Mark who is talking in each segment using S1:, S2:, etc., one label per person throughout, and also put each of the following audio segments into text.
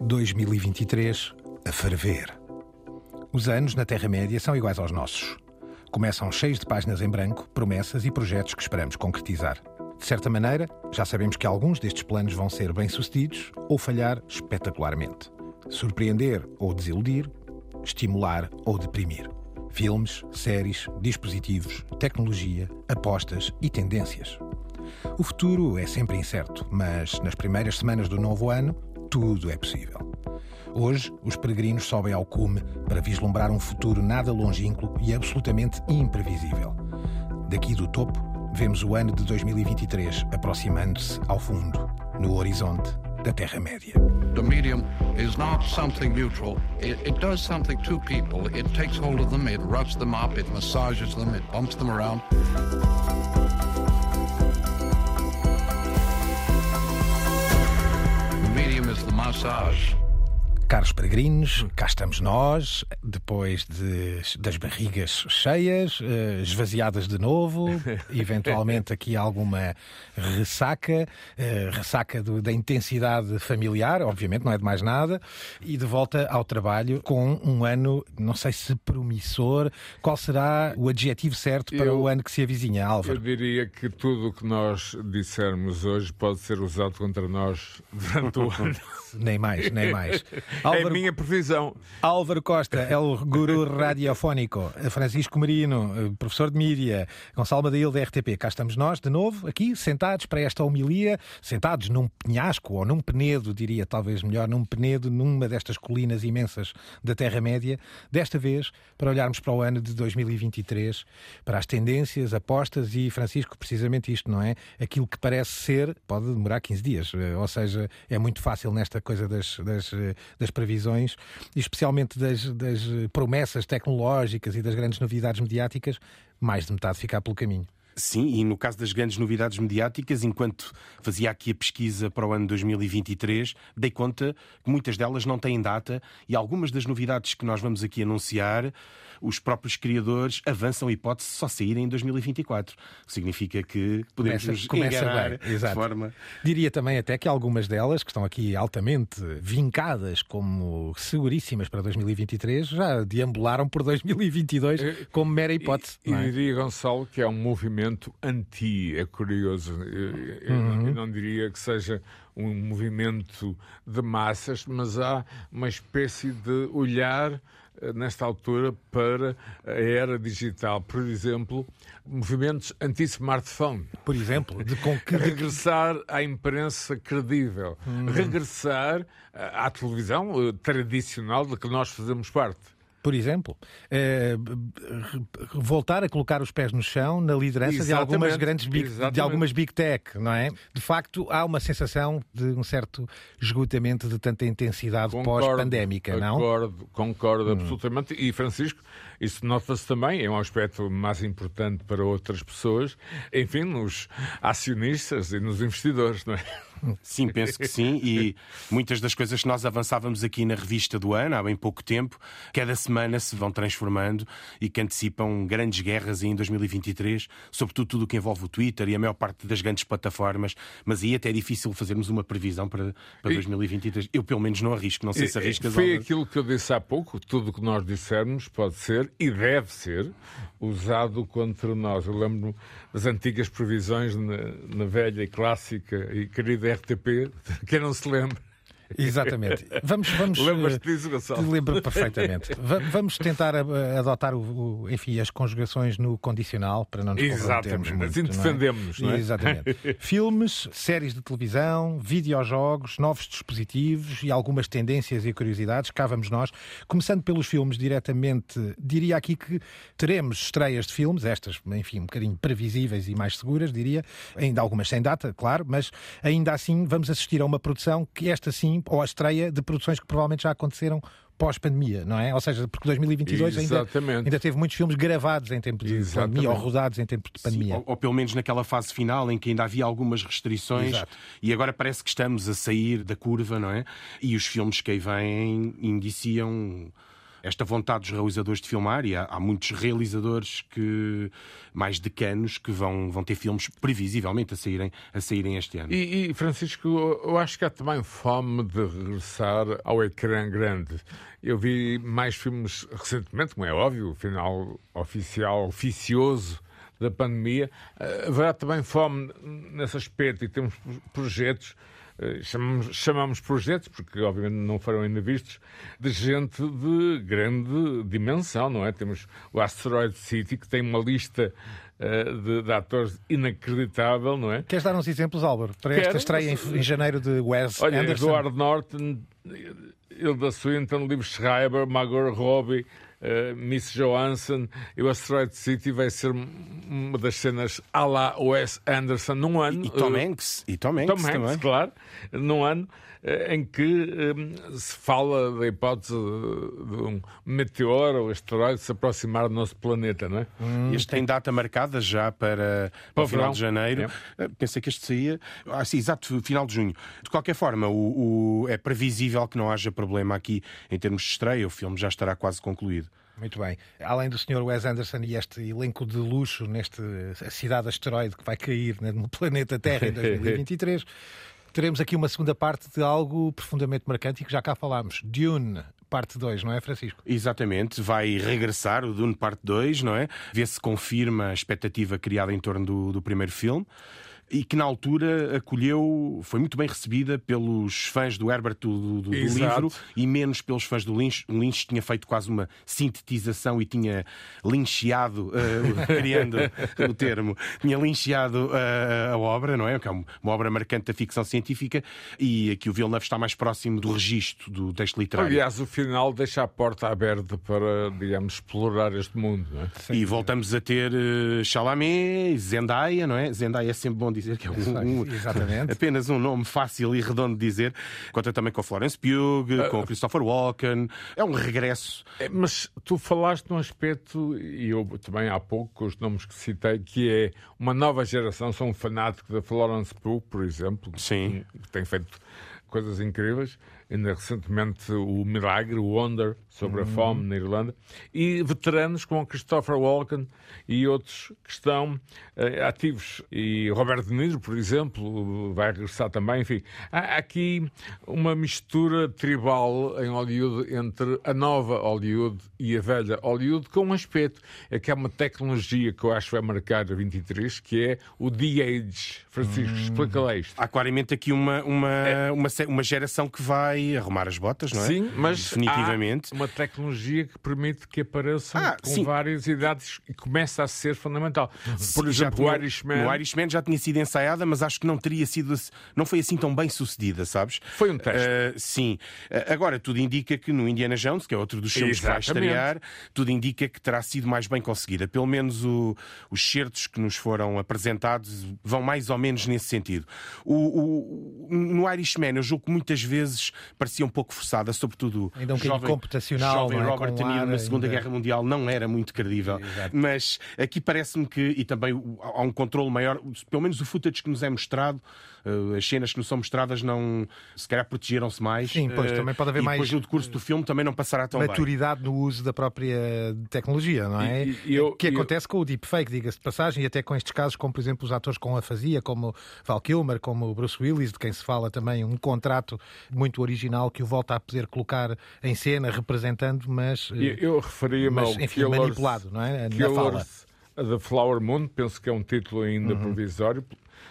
S1: 2023 a ferver. Os anos na Terra-média são iguais aos nossos. Começam cheios de páginas em branco, promessas e projetos que esperamos concretizar. De certa maneira, já sabemos que alguns destes planos vão ser bem-sucedidos ou falhar espetacularmente. Surpreender ou desiludir, estimular ou deprimir. Filmes, séries, dispositivos, tecnologia, apostas e tendências. O futuro é sempre incerto, mas nas primeiras semanas do novo ano, tudo é possível. Hoje, os peregrinos sobem ao cume para vislumbrar um futuro nada longínquo e absolutamente imprevisível. Daqui do topo, vemos o ano de 2023 aproximando-se ao fundo, no horizonte da Terra-média.
S2: The medium is not something neutral. It, it does something to people. It takes hold of them, it roughs them up, it massages them, it bumps them around. Massage.
S1: Caros peregrinos, cá estamos nós, depois de, das barrigas cheias, eh, esvaziadas de novo, eventualmente aqui alguma ressaca, eh, ressaca do, da intensidade familiar, obviamente, não é de mais nada, e de volta ao trabalho com um ano, não sei se promissor, qual será o adjetivo certo para
S3: Eu-
S1: o ano que se avizinha,
S3: Eu
S1: Álvaro?
S3: diria que tudo o que nós dissermos hoje pode ser usado contra nós durante o ano.
S1: Nem mais, nem mais.
S3: É a minha previsão.
S1: Álvaro Costa é o guru radiofónico. Francisco Marino, professor de mídia. Gonçalo Madail, da RTP. Cá estamos nós, de novo, aqui, sentados para esta homilia, sentados num penhasco ou num penedo, diria talvez melhor, num penedo, numa destas colinas imensas da Terra-média. Desta vez, para olharmos para o ano de 2023, para as tendências, apostas e, Francisco, precisamente isto, não é? Aquilo que parece ser, pode demorar 15 dias. Ou seja, é muito fácil nesta coisa das, das, eh, das previsões, e especialmente das, das promessas tecnológicas e das grandes novidades mediáticas, mais de metade ficar pelo caminho.
S4: Sim, e no caso das grandes novidades mediáticas, enquanto fazia aqui a pesquisa para o ano 2023, dei conta que muitas delas não têm data e algumas das novidades que nós vamos aqui anunciar, os próprios criadores avançam a hipótese de só saírem em 2024. Significa que podemos
S1: Começa-
S4: nos
S1: começa
S4: enganar
S1: bem,
S4: de
S1: exato.
S4: forma...
S1: Diria também até que algumas delas, que estão aqui altamente vincadas como seguríssimas para 2023, já deambularam por 2022 como mera hipótese.
S3: E,
S1: é?
S3: e diria, Gonçalo, que é um movimento anti, é curioso. Eu, eu-
S1: Uhum.
S3: eu não diria que seja um movimento de massas, mas há uma espécie de olhar eh, nesta altura para a era digital. Por exemplo, movimentos anti-smartphone.
S1: Por exemplo, de com que
S3: Regressar à imprensa credível.
S1: Hum.
S3: Regressar eh, à televisão eh, tradicional de que nós fazemos parte.
S1: Por exemplo, eh, voltar a colocar os pés no chão na liderança de algumas grandes big, de algumas big tech, não é? De facto, há uma sensação de um certo esgotamento de tanta intensidade pós-pandémica, não? Hum.
S3: Concordo, concordo absolutamente. E Francisco, isso nota-se também, é um aspecto mais importante para outras pessoas, enfim, nos acionistas e nos investidores, não é?
S4: Sim, penso que sim. E muitas das coisas que nós avançávamos aqui na revista do ano, há bem pouco tempo, cada semana se vão transformando e que antecipam grandes guerras em 2023, sobretudo tudo o que envolve o Twitter e a maior parte das grandes plataformas. Mas aí até é difícil fazermos uma previsão para, para
S3: E-
S4: 2023. Eu, pelo menos, não arrisco. Não sei se arriscas.
S3: Foi aquilo que eu disse há pouco, tudo o que nós dissermos pode ser e deve ser usado contra nós. Eu lembro das antigas previsões na, na velha e clássica e querida RTP, quem não se lembra.
S1: Exatamente. Vamos, vamos.
S3: Lembras-te
S1: eh,
S3: disso, Gonçalo?
S1: Lembro perfeitamente. Va- Vamos tentar eh, adotar o, o- enfim, as conjugações no condicional para não nos
S3: Exatamente.
S1: muito.
S3: Assim
S1: não é?
S3: defendemos-nos, não é?
S1: Exatamente. Filmes, séries de televisão, videojogos, novos dispositivos e algumas tendências e curiosidades. Cá vamos nós. Começando pelos filmes diretamente, diria aqui que teremos estreias de filmes, estas, enfim, um bocadinho previsíveis e mais seguras, diria. Ainda algumas sem data, claro, mas ainda assim vamos assistir a uma produção que esta sim, ou a estreia de produções que provavelmente já aconteceram pós-pandemia, não é? Ou seja, porque 2022 ainda,
S3: Exatamente.
S1: ainda teve muitos filmes gravados em tempo de
S3: Exatamente.
S1: pandemia ou rodados em tempo de
S4: Sim,
S1: pandemia.
S4: ou, ou pelo menos naquela fase final em que ainda havia algumas restrições
S1: Exato.
S4: e agora parece que estamos a sair da curva, não é? E os filmes que aí vêm indiciam esta vontade dos realizadores de filmar, e há, há muitos realizadores que mais decanos que vão, vão ter filmes previsivelmente a saírem, a saírem este ano.
S3: E, e, Francisco, eu acho que há também fome de regressar ao ecrã grande. Eu vi mais filmes recentemente, como é óbvio, o final oficial, oficioso da pandemia. Eh, haverá também fome nesse aspecto e temos projetos chamamos, chamamos projetos, porque obviamente não foram ainda vistos, de gente de grande dimensão, não é? Temos o Asteroid City, que tem uma lista uh, de, de, atores inacreditável, não é?
S1: Queres dar uns exemplos, Álvaro, para Quero, esta estreia mas... em, em, janeiro de Wes
S3: Olha,
S1: Anderson?
S3: Edward Norton, Hilda Swinton, Liv Schreiber, Margot Robbie, uh, Miss Johansson e o Asteroid City vai ser uma das cenas à la Wes Anderson num ano.
S4: E, e Tom Hanks. E Tom Hanks, Tom Hanks também.
S3: claro. Num ano em que um, se fala da hipótese de um meteoro ou asteroide se aproximar do nosso planeta, não é?
S4: Hum. Este tem data marcada já para, para o final de janeiro. É. Pensei que este saía. Ah, sim, exato, final de junho. De qualquer forma, o, o, é previsível que não haja problema aqui em termos de estreia. O filme já estará quase concluído.
S1: Muito bem. Além do Sr. Wes Anderson e este elenco de luxo neste cidade asteroide que vai cair né, no planeta Terra em 2023, teremos aqui uma segunda parte de algo profundamente marcante e que já cá falámos. Dune, parte 2, não é, Francisco?
S4: Exatamente, vai regressar o Dune parte 2, não é? Vê se confirma a expectativa criada em torno do, do primeiro filme e que na altura acolheu, foi muito bem recebida pelos fãs do Herbert do, do, do livro e menos pelos fãs do Lynch. O Lynch tinha feito quase uma sintetização e tinha lincheado, uh, criando o termo, tinha lincheado uh, a obra, não é? Que é uma obra marcante da ficção científica e aqui o Villeneuve está mais próximo do registro do texto literário.
S3: Aliás, o final deixa a porta aberta para, digamos, explorar este mundo, não é?
S4: E voltamos a ter uh, Chalamet, Zendaya, não é? Zendaya é sempre bom dizer que é um, um apenas um nome fácil e redondo de dizer. Conta também com Florence Pugh, uh, com Christopher Walken. É um regresso.
S3: É, mas tu falaste num aspecto, e eu também há pouco, com os nomes que citei, que é uma nova geração. Sou um fanático da Florence Pugh, por exemplo.
S4: Sim.
S3: Que tem feito coisas incríveis ainda recentemente o Milagre, o Wonder, sobre a uhum. fome na Irlanda, e veteranos como Christopher Walken e outros que estão uh, ativos. E Robert De Niro, por exemplo, vai regressar também. Enfim, há aqui uma mistura tribal em Hollywood entre a nova Hollywood e a velha Hollywood, com um aspecto, é que há uma tecnologia que eu acho que vai marcar a 23, que é o de-age. Francisco, uhum. explica lá isto.
S4: Há claramente aqui uma, uma, é. uma, uma geração que vai arrumar as botas, não é?
S3: Sim, mas definitivamente. uma tecnologia que permite que apareçam ah, com sim. várias idades e começa a ser fundamental.
S4: Por exemplo, o Irishman... o Irishman já tinha sido ensaiada, mas acho que não teria sido, não foi assim tão bem sucedida, sabes?
S3: Foi um teste. Uh,
S4: sim. Uh, agora, tudo indica que no Indiana Jones, que é outro dos filmes que vai estrear, tudo indica que terá sido mais bem conseguida. Pelo menos o, os certos que nos foram apresentados vão mais ou menos nesse sentido. O, o, no Irishman, eu julgo que muitas vezes parecia um pouco forçada, sobretudo
S1: ainda um jovem, computacional.
S4: Jovem
S1: é?
S4: Robert De Niro na Segunda ainda... Guerra Mundial não era muito credível. Exato. Mas aqui parece-me que, e também há um controle maior, pelo menos o footage que nos é mostrado, as cenas que nos são mostradas não se calhar protegeram-se mais.
S1: Sim, pois uh, também pode haver
S4: e
S1: mais.
S4: Depois no decurso do filme também não passará tão
S1: maturidade
S4: bem.
S1: no uso da própria tecnologia, não é? E, e eu, que acontece eu... com o deepfake, diga-se de passagem, e até com estes casos, como por exemplo os atores com a fazia, como Val Kilmer, como Bruce Willis, de quem se fala também um contrato muito original que o volta a poder colocar em cena, representando, mas.
S3: Eu, eu referia-me ao
S1: enfim, Killers, manipulado, não é?
S3: Na fala. The Flower Moon, penso que é um título ainda uhum. provisório,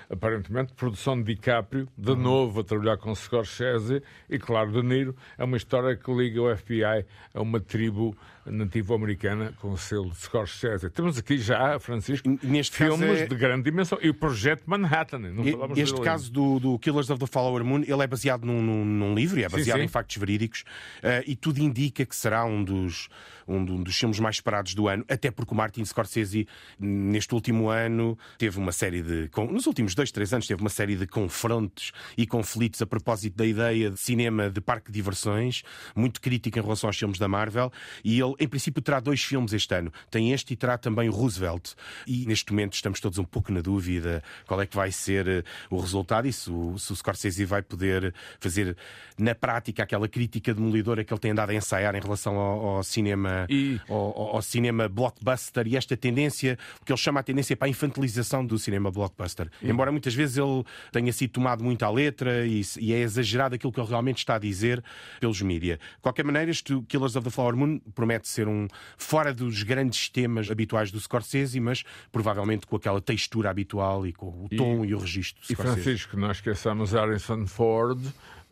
S3: aparentemente, produção de DiCaprio, de uhum. novo a trabalhar com Scorsese e, claro, De Niro. É uma história que liga o FBI a uma tribo nativo-americana com o selo de Scorsese. Temos aqui já, Francisco, Neste filmes é... de grande dimensão. E o Projeto Manhattan. Não
S4: e, este caso do, do, Killers of the Flower Moon, ele é baseado num, num, num livro, é baseado sim, sim. em factos verídicos, uh, e tudo indica que será um dos, um, um dos filmes mais esperados do ano, até porque o Martin Scorsese, neste último ano, teve uma série de. Com, nos, últimos dois, três anos teve uma série de confrontos e conflitos a propósito da ideia de cinema de parque de diversões, muito crítico em relação aos filmes da Marvel. E ele, em princípio, terá dois filmes este ano. Tem este e terá também o Roosevelt. E neste momento estamos todos um pouco na dúvida qual é que vai ser eh, o resultado e se o, se o Scorsese vai poder fazer na prática aquela crítica demolidora que ele tem andado a ensaiar em relação ao, ao cinema e... ao, ao, cinema blockbuster e esta tendência que ele chama a tendência para a infantilização do cinema blockbuster. E... Embora muitas vezes ele tenha sido tomado muito à letra e, e, é exagerado aquilo que ele realmente está a dizer pelos mídia. De qualquer maneira, este Killers of the Flower Moon promete ser um fora dos grandes temas habituais do Scorsese, mas provavelmente com aquela textura habitual e com o tom e, e o registro.
S3: E Francisco, não esqueçamos Harrison Ford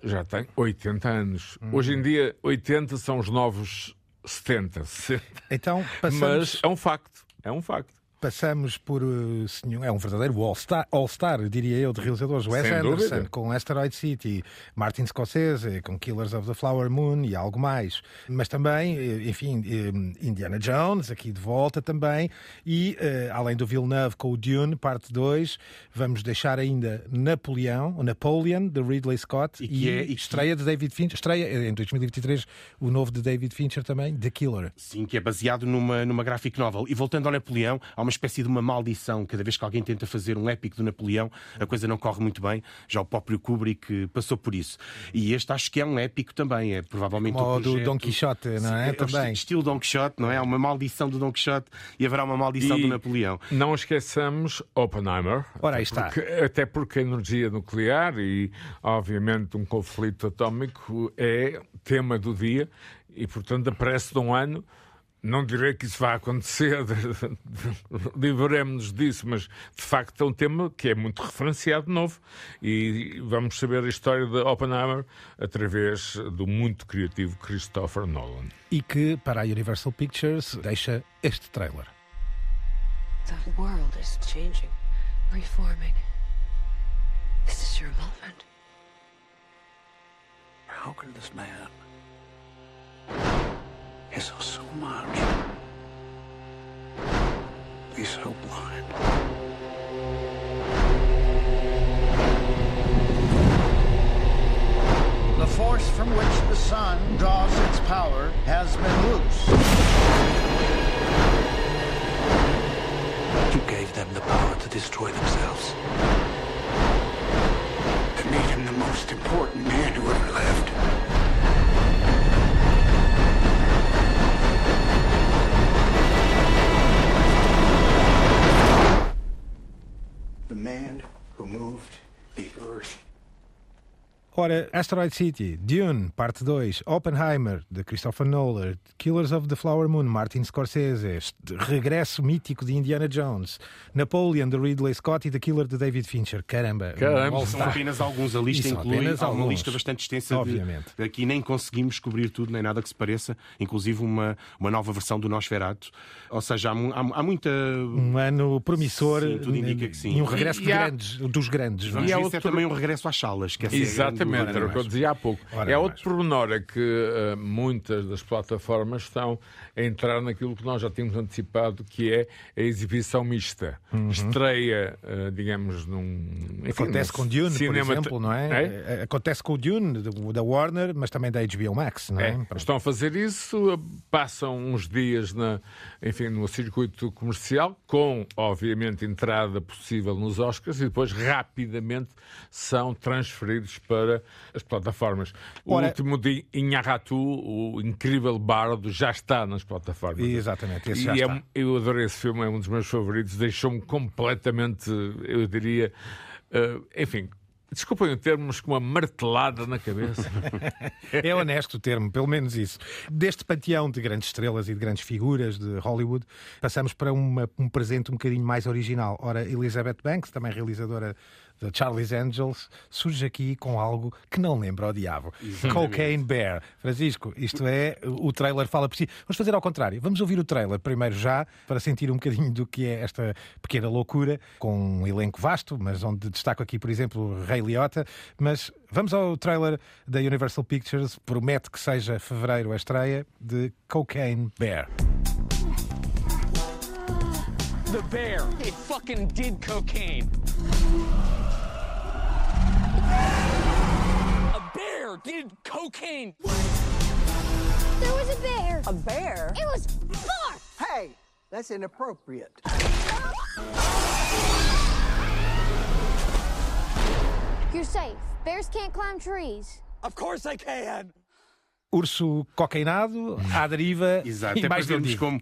S3: já tem 80 anos. Hum. Hoje em dia, 80 são os novos 70, 60.
S1: Então, passamos...
S3: Mas é um facto. É um facto
S1: passamos por senhor, é um verdadeiro all-star, all -star, diria eu, de realizadores. Wes Sem Anderson dúvida. com Asteroid City, Martin Scorsese com Killers of the Flower Moon e algo mais. Mas também, eh, enfim, eh, Indiana Jones, aqui de volta também. E, além do Villeneuve com o Dune, parte 2, vamos deixar ainda Napoleão, Napoleon, de Ridley Scott. E, que e, é, e estreia de David Fincher. Estreia em 2023 o novo de David Fincher também, The Killer.
S4: Sim, que é baseado numa, numa graphic novel. E voltando ao Napoleão, há uma espécie de uma maldição. Cada vez que alguém tenta fazer um épico do Napoleão, a coisa não corre muito bem. Já o próprio Kubrick passou por isso. E este acho que é um épico também. É provavelmente
S1: Como
S4: o projeto...
S1: do Don Quixote, não é? é também.
S4: Estilo Don Quixote, não é? Há uma maldição do Don Quixote e haverá uma maldição
S3: e
S4: do Napoleão.
S3: Não esqueçamos Oppenheimer.
S1: Ora, aí está.
S3: Porque, até porque a energia nuclear e, obviamente, um conflito atómico é tema do dia e, portanto, aparece de um ano não direi que isso vai acontecer, livremos-nos disso, mas de facto é um tema que é muito referenciado de novo e vamos saber a história de Oppenheimer através do muito criativo Christopher Nolan.
S1: E que, para a Universal Pictures, deixa este trailer. The world is changing, reforming. This is your moment. How can this man is so much. Be so blind. The force from which the sun draws its power has been loose. You gave them the power to destroy themselves. It made him the most important man who ever lived. Man who moved the earth. Ora, Asteroid City, Dune, parte 2, Oppenheimer, de Christopher Nolan, Killers of the Flower Moon, Martin Scorsese, regresso mítico de Indiana Jones, Napoleon, de Ridley Scott e The Killer, de David Fincher. Caramba,
S4: Caramba são apenas alguns. A lista inclui uma alguns. lista bastante extensa.
S1: Obviamente.
S4: De, aqui nem conseguimos cobrir tudo, nem nada que se pareça, inclusive uma, uma nova versão do Nosferatu. Ou seja, há, há, há muita.
S1: Um ano promissor.
S4: Sim, tudo indica que sim.
S1: E um regresso e, de grandes, dos grandes.
S4: Vamos e ver outro... é também um regresso às salas. Que é
S3: Exatamente. Exatamente, era o que eu dizia há pouco. Ora, é outro pormenor, é que uh, muitas das plataformas estão a entrar naquilo que nós já tínhamos antecipado, que é a exibição mista. Uhum. Estreia, uh, digamos, num.
S1: Enfim, Acontece num com Dune, cinema... por exemplo, não é? é? Acontece com o Dune, da Warner, mas também da HBO Max, não é?
S3: é. Estão a fazer isso, passam uns dias na, enfim, no circuito comercial, com, obviamente, entrada possível nos Oscars, e depois rapidamente são transferidos para as plataformas. O Ora, último de Inharratu, o incrível bardo, já está nas plataformas.
S1: Exatamente, esse e.
S3: É, eu adorei esse filme, é um dos meus favoritos, deixou-me completamente, eu diria, uh, enfim, Desculpem o termo, mas com uma martelada na cabeça.
S1: é honesto o termo, pelo menos isso. Deste panteão de grandes estrelas e de grandes figuras de Hollywood, passamos para uma, um presente um bocadinho mais original. Ora, Elizabeth Banks, também realizadora da Charlie's Angels, surge aqui com algo que não lembra o diabo. Exatamente. Cocaine Bear. Francisco, isto é, o trailer fala por si. Vamos fazer ao contrário. Vamos ouvir o trailer primeiro já, para sentir um bocadinho do que é esta pequena loucura, com um elenco vasto, mas onde destaco aqui, por exemplo, Ray Liotta. Mas vamos ao trailer da Universal Pictures. Promete que seja fevereiro a estreia de Cocaine Bear.
S5: the bear. It fucking did cocaine. Did cocaine.
S6: There was a bear.
S7: A bear?
S6: It was far.
S7: Hey, that's inappropriate.
S6: You're safe. Bears can't climb trees.
S5: Of course I can.
S1: Urso cocainado, à deriva
S4: Exato,
S1: e
S4: é
S1: mais vendido.
S4: como,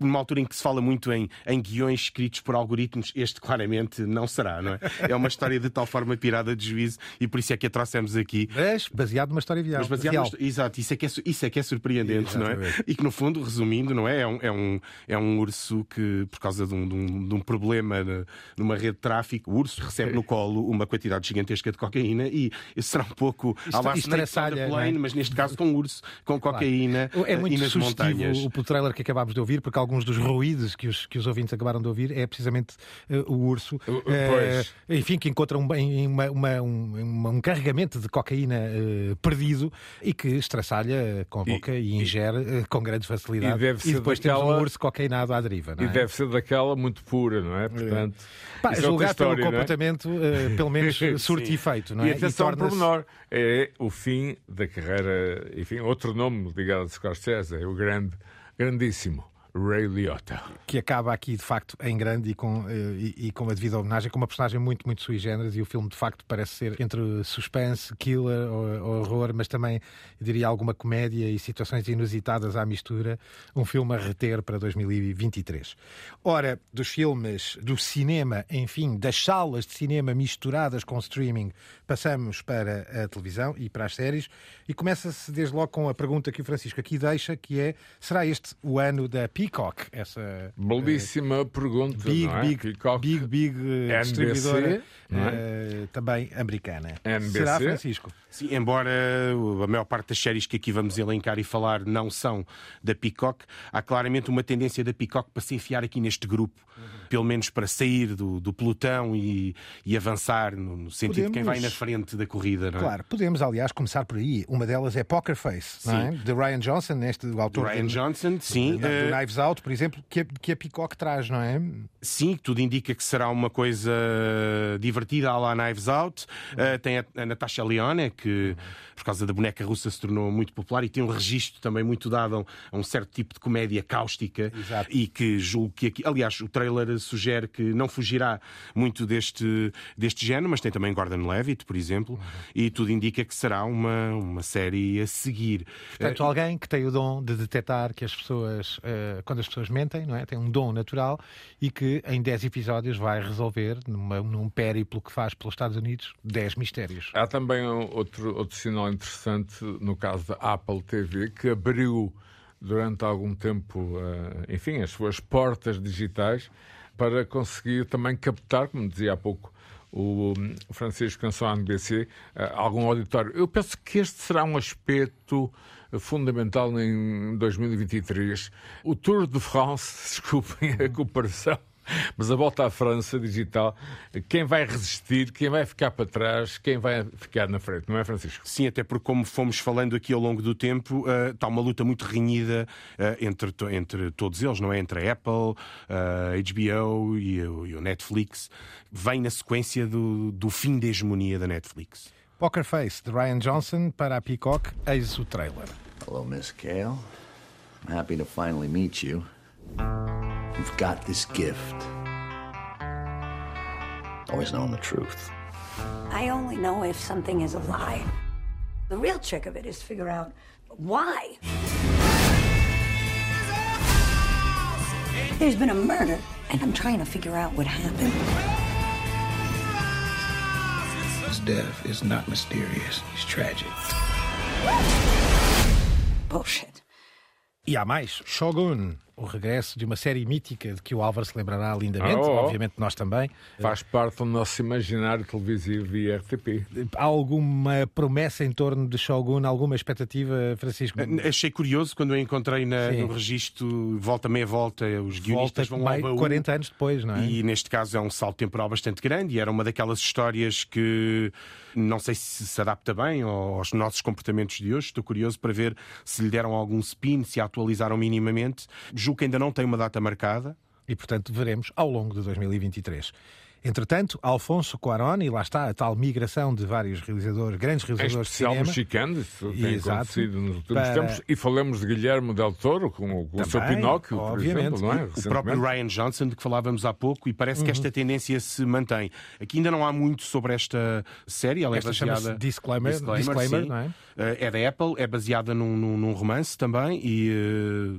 S4: numa altura em que se fala muito em, em guiões escritos por algoritmos, este claramente não será, não é? É uma história de tal forma pirada de juízo e por isso é que a trouxemos aqui.
S1: Mas baseado numa história real.
S4: Mas baseado
S1: real.
S4: no- Exato, isso é, que é, isso é que é surpreendente, não é?
S1: Exatamente.
S4: E que no fundo, resumindo, não é? É um, é um, é um urso que, por causa de um, de um- de um problema na- numa rede de tráfico, o urso recebe no colo uma quantidade gigantesca de cocaína e isso será um pouco à on the
S1: não é?
S4: Plane, mas neste caso com urso, com cocaína
S1: É
S4: eh,
S1: muito
S4: e nas montanhas.
S1: o, o trailer que acabámos de ouvir, porque alguns dos ruídos que os, que os ouvintes acabaram de ouvir é precisamente eh, o urso,
S3: Uh,
S1: eh,
S3: pois.
S1: enfim, que encontra um, uma- uma- um, um carregamento de cocaína eh, perdido e que estraçalha eh, com a boca e, ingere eh, com grande facilidade.
S3: e deve ser
S1: depois temos
S3: daquela-
S1: um urso cocainado à deriva. Não
S3: E
S1: é?
S3: deve ser daquela muito pura, não é? Portanto,
S1: Pá,
S3: isso é outra
S1: julgar pelo
S3: é?
S1: comportamento, eh, pelo menos surte efeito, não é?
S3: E atenção ao
S1: torna-se-
S3: pormenor, é o fim da carreira, enfim, outro nome ligado a Scorsese, é o grande, grandíssimo Ray Liotta.
S1: que acaba aqui de facto em grande e com, eh, e, e com a devida homenagem, com uma personagem muito, muito sui generis e o filme de facto parece ser entre suspense, killer, horror, mas também, diria, alguma comédia e situações inusitadas à mistura. Um filme a reter para 2023. Ora, dos filmes, do cinema, enfim, das salas de cinema misturadas com streaming, passamos para a televisão e para as séries e começa-se desde logo com a pergunta que o Francisco aqui deixa, que é, será este o ano da Peacock? Essa
S3: Belíssima pergunta,
S1: Big,
S3: não é?
S1: big,
S3: Peacock.
S1: big, big eh,
S3: NBC,
S1: distribuidora
S3: é?
S1: eh, também americana.
S3: NBC.
S1: Será, Francisco?
S4: Sim, embora a maior parte das séries que aqui vamos elencar e falar não são da Peacock, há claramente uma tendência da Peacock para se enfiar aqui neste grupo, pelo menos para sair do, do pelotão e, e avançar no, no sentido de quem vai
S1: Podemos-
S4: na frente da corrida. Não é?
S1: Claro, podemos, aliás, começar por aí. Uma delas é Poker Face, não é? de Ryan Johnson, este
S4: Do
S1: autor
S4: Ryan
S1: de-
S4: Johnson, sim.
S1: do
S4: eh,
S1: Knives Out, por exemplo, que a, que a Peacock traz, não é?
S4: Sim, tudo indica que será uma coisa divertida à la Knives Out. Uh, tem a, a Natasha Leone, que por causa da boneca russa se tornou muito popular e tem um registro também muito dado a um, certo tipo de comédia cáustica
S1: Exato.
S4: e que julgo que aqui, aliás, o trailer sugere que não fugirá muito deste, deste género, mas tem também Gordon Levitt, por exemplo, e tudo indica que será uma, uma série a seguir.
S1: Portanto, alguém que tem o dom de detectar que as pessoas, eh, quando as pessoas mentem, não é? Tem um dom natural e que em 10 episódios vai resolver, numa- num périplo que faz pelos Estados Unidos, 10 mistérios.
S3: Há também outro, outro sinal interessante no caso da Apple TV, que abriu durante algum tempo, eh, enfim, as suas portas digitais para conseguir também captar, como dizia há pouco o hum, Francisco Canção à NBC, eh, algum auditório. Eu penso que este será um aspecto fundamental em 2023. O Tour de France, desculpem a comparação, mas a volta à França digital, quem vai resistir, quem vai ficar para trás, quem vai ficar na frente, não é, Francisco?
S4: Sim, até porque, como fomos falando aqui ao longo do tempo, eh, está uma luta muito renhida eh, entre, entre todos eles, não é? Entre a Apple, a HBO e, e o Netflix. Vem na sequência do, do fim da hegemonia da Netflix.
S1: Poker Face, de Ryan Johnson, para a Peacock, eis o trailer.
S8: Hello, Miss Kale. I'm happy to finally meet you. You've got this gift. Always knowing the truth.
S9: I only know if something is a lie. The real trick of it is to figure out why. There's been a murder, and I'm trying to figure out what happened.
S10: His death is not mysterious, it's tragic.
S9: Bullshit.
S1: E há mais, Shogun, o regresso de uma série mítica de que o Álvaro se lembrará lindamente,
S3: Oh, oh.
S1: obviamente nós também.
S3: Faz parte do nosso imaginário televisivo e RTP.
S1: Há alguma promessa em torno de Shogun, alguma expectativa, Francisco?
S4: Achei curioso quando eu encontrei na- no registro Volta Meia Volta, os
S1: Volta
S4: guionistas vão ao
S1: mais
S4: baú.
S1: 40 anos depois, não é?
S4: E neste caso é um salto temporal bastante grande e era uma daquelas histórias que não sei se se adapta bem aos nossos comportamentos de hoje. Estou curioso para ver se lhe deram algum spin, se a atualizaram minimamente. Julgo que ainda não tem uma data marcada.
S1: E, portanto, veremos ao longo de 2023. Entretanto, Alfonso Cuarón, e lá está a tal migração de vários realizadores, grandes realizadores de
S3: especial
S1: cinema.
S3: mexicanos, isso tem
S1: Exato.
S3: acontecido nos últimos
S1: Para-
S3: tempos. E falamos de Guilherme Del Toro, com, com o seu
S1: Também,
S3: Pinóquio, por
S1: obviamente.
S3: exemplo, não é?
S4: O próprio. Ryan Johnson, de que falávamos há pouco, e parece
S1: Uhum.
S4: que esta tendência se mantém. Aqui ainda não há muito sobre esta série, ela
S1: Esta
S4: é
S1: chama-se
S4: baseada...
S1: Disclaimer, disclaimer,
S4: sim.
S1: não é?
S4: Eh, É da Apple, é baseada num, num- num romance também e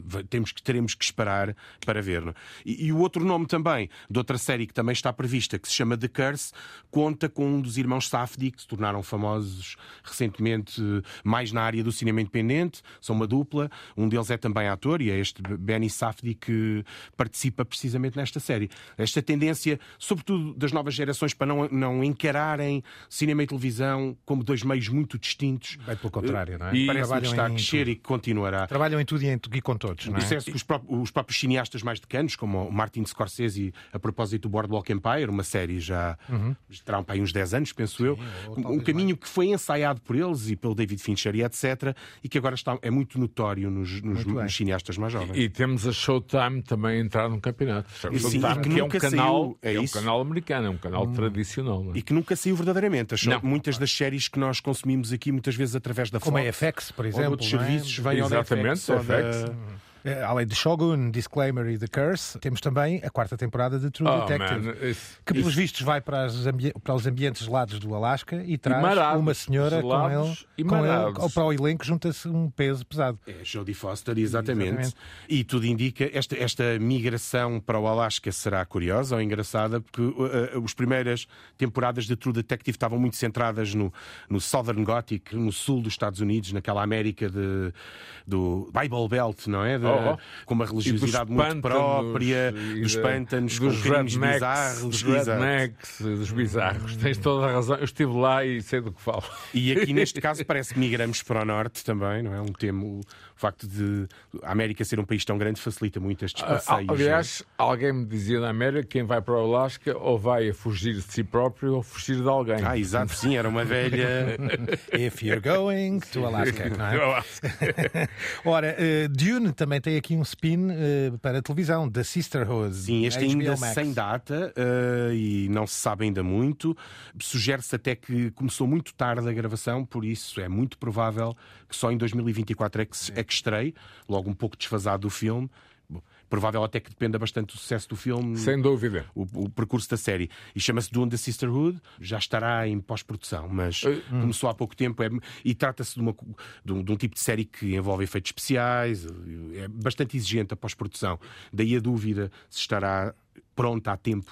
S4: va- temos que, teremos que esperar para ver. é? E, e o outro nome também, de outra série que também está prevista, que se chama The Curse, conta com um dos irmãos Safdie, que se tornaram famosos recentemente eh, mais na área do cinema independente, são uma dupla, um deles é também ator e é este Benny Safdie que participa precisamente nesta série. Esta tendência, sobretudo das novas gerações, para não, não encararem cinema e televisão como dois meios muito distintos,
S1: Bem pelo contrário, não é?
S4: e parece que está a crescer
S1: tudo.
S4: e que continuará.
S1: Trabalham em tudo e, em, e com todos, não é?
S4: Que os, pró- os próprios cineastas mais decanos, como o Martin Scorsese, a propósito do Boardwalk Empire, uma série já
S1: Uhum.
S4: terá para aí uns 10 anos, penso eu, um, caminho que foi ensaiado por eles e pelo David Fincher e etc., e que agora está, é muito notório nos, nos-
S1: Muito
S4: nos cineastas mais jovens.
S3: E temos a Showtime também a entrar no campeonato.
S4: Sim,
S3: Showtime,
S4: e que
S3: que, é um canal,
S4: saiu, é
S3: é um canal americano, é um canal tradicional. não é?
S4: E que nunca saiu verdadeiramente. As-
S3: Não.
S4: Muitas das séries que nós consumimos aqui, muitas vezes através da
S1: Como
S4: Fox,
S1: a FX, por
S4: ou
S1: exemplo.
S4: outros
S1: não é?
S4: serviços, vêm ao
S3: Exatamente,
S4: ou da-
S3: FX.
S1: Eh, Além de Shogun, Disclaimer e The Curse, temos também a quarta temporada de True
S3: Oh,
S1: Detective.
S3: man, isso-
S1: que, pelos
S3: isso-
S1: vistos, vai para, para os ambientes gelados do Alasca e traz
S3: marados,
S1: uma senhora com ele.
S3: e
S1: Com ele ou para o elenco junta-se um peso pesado.
S4: É Jodie Foster, exatamente.
S1: Exatamente.
S4: E tudo indica esta, esta migração para o Alasca será curiosa ou engraçada, porque uh, uh, as primeiras temporadas de True Detective estavam muito centradas no, no Southern Gothic, no sul dos Estados Unidos, naquela América de, do Bible Belt, não é? De-
S3: Oh, oh.
S4: Com uma religiosidade muito própria,
S3: e
S4: dos pântanos,
S3: dos rednecks,
S4: bizarros.
S3: dos rednecks, dos bizarros. Tens toda a razão. Eu estive lá e sei do que falo.
S4: E aqui neste caso parece que migramos para o norte também, não é? Um tema, o facto de a América ser um país tão grande facilita muito estes
S3: Ah,
S4: passeios.
S3: Aliás, alguém me dizia na América: quem vai para o Alasca ou vai a fugir de si próprio ou fugir de alguém.
S4: Ah, exato, sim, era uma velha.
S1: If you're going to Alaska, não é? Ora, eh, Dune também tem aqui um spin eh, para a televisão, The Sisterhood.
S4: Sim, este ainda
S1: Max.
S4: sem data eh, e não se sabe ainda muito. Sugere-se até que começou muito tarde a gravação, por isso é muito provável que só em 2024 é que, se- é que estreie, logo um pouco desfasado do filme. Provável até que dependa bastante do sucesso do filme.
S3: Sem dúvida.
S4: o, o percurso da série. E chama-se Dune the Sisterhood, já estará em pós-produção, mas
S3: Eh,
S4: começou há pouco tempo. é- e trata-se de, uma de um, de um tipo de série que envolve efeitos especiais, é bastante exigente a pós-produção. Daí a dúvida se estará pronta a tempo.